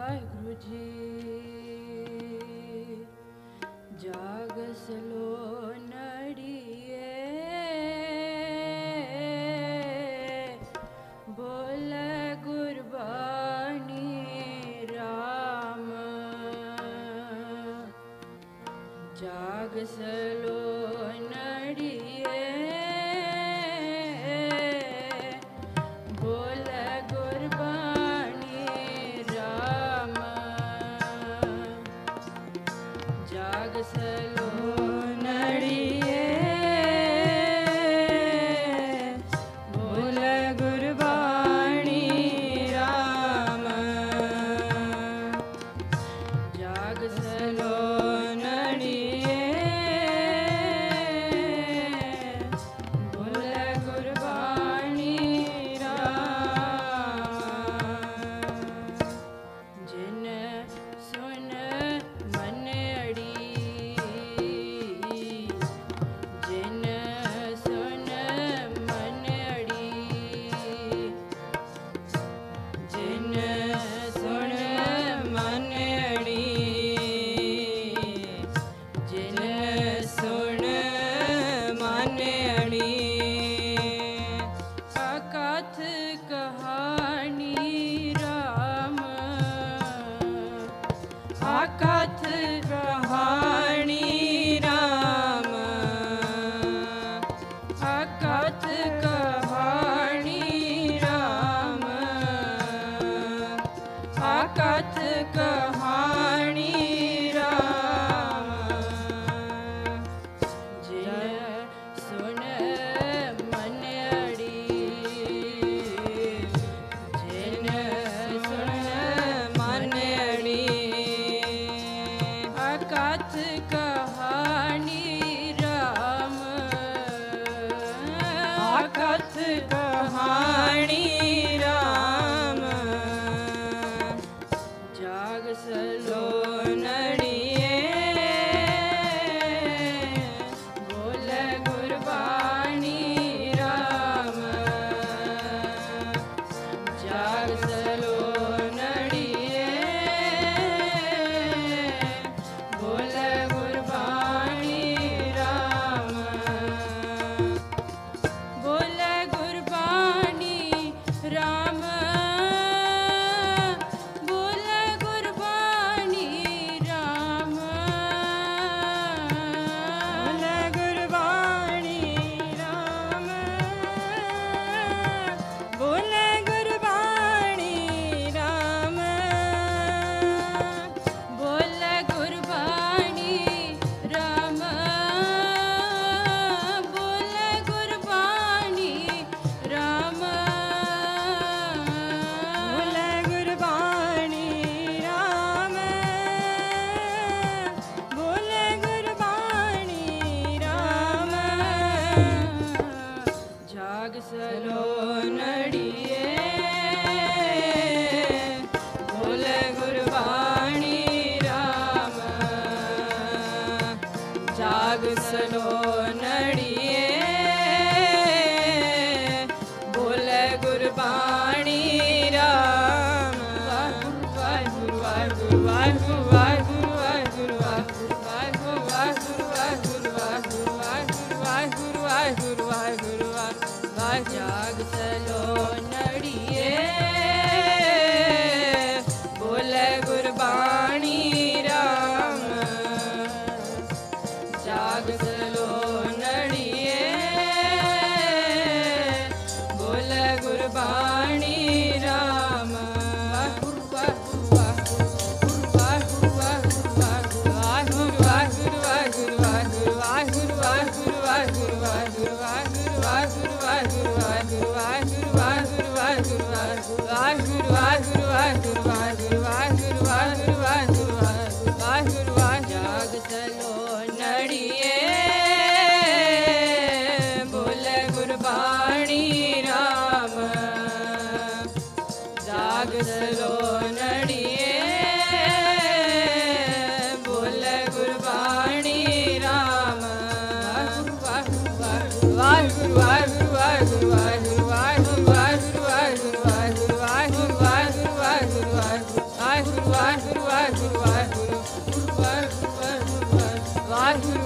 ਵਾਹਿਗੁਰੂ ਜੀ। ਜਾਗ ਸਲੋ пока सलो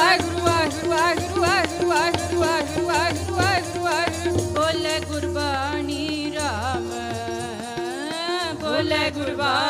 ਵਾਹਿਗੁਰੂ ਵਾਹਿਗੁਰੂ ਵਾਹਿਗੁਰੂ ਵਾਹਿਗੁਰੂ ਵਾਹਿਗੁਰੂ ਵਾਹਿਗੁਰੂ ਵਾਹਿਗੁਰੂ ਵਾਹਿਗੁਰੂ ਵਾਹਿਗੁਰੂ ਬੋਲੇ ਗੁਰਬਾਣੀ RAM ਬੋਲੇ ਗੁਰਬਾਣੀ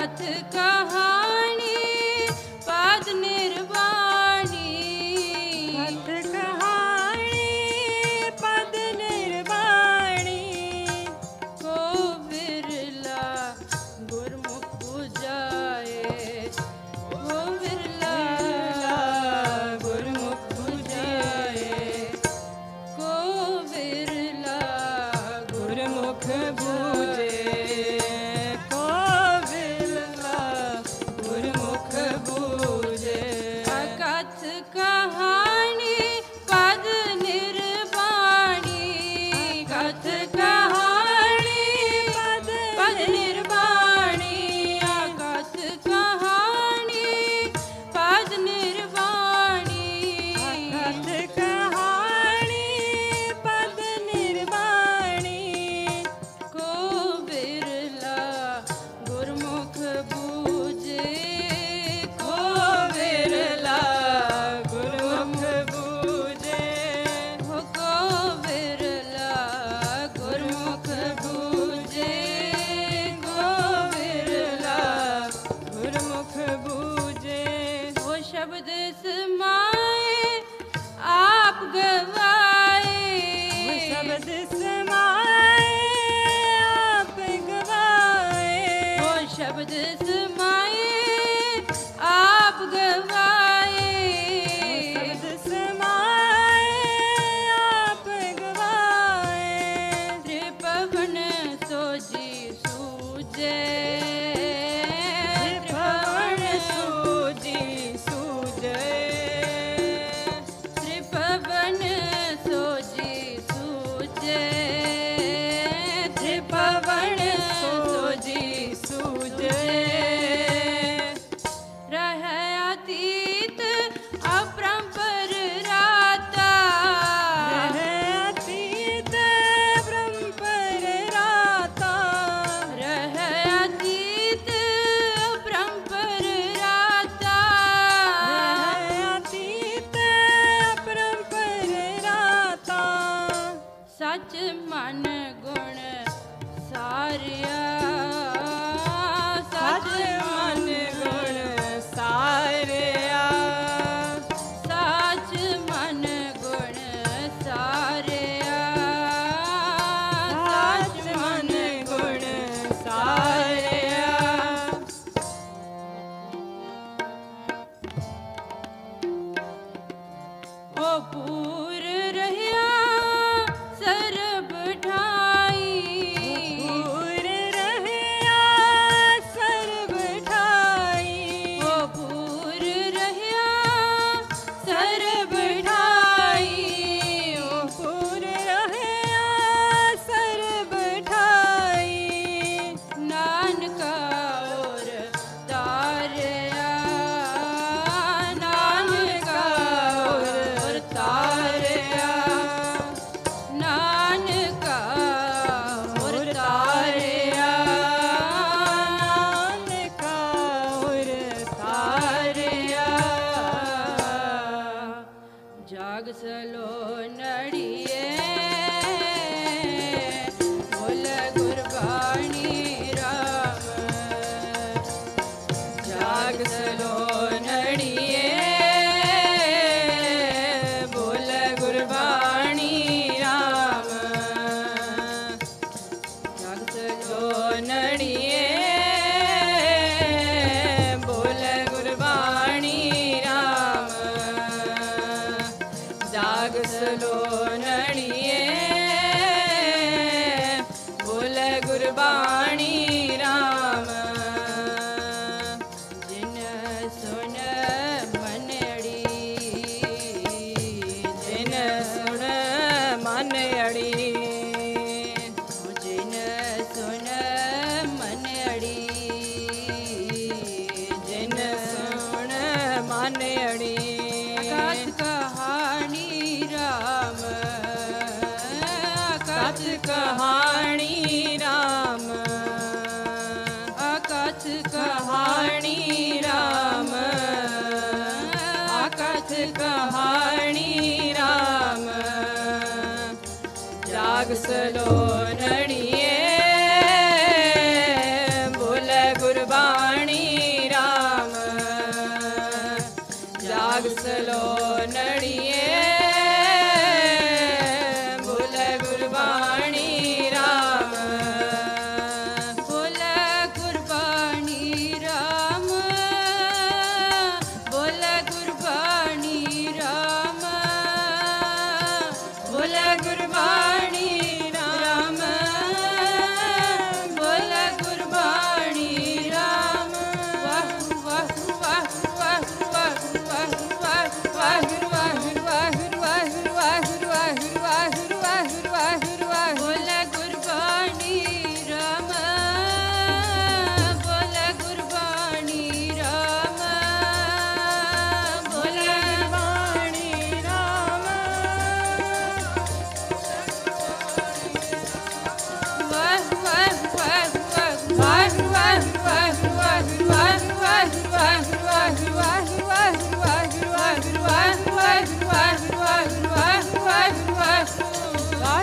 साथ कहा Maria. लो नडी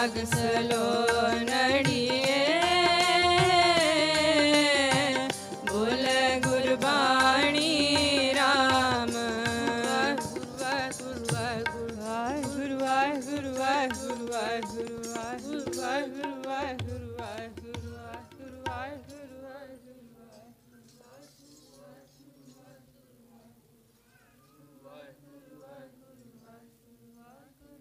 ಆಗಸಲೋ ನಡಿ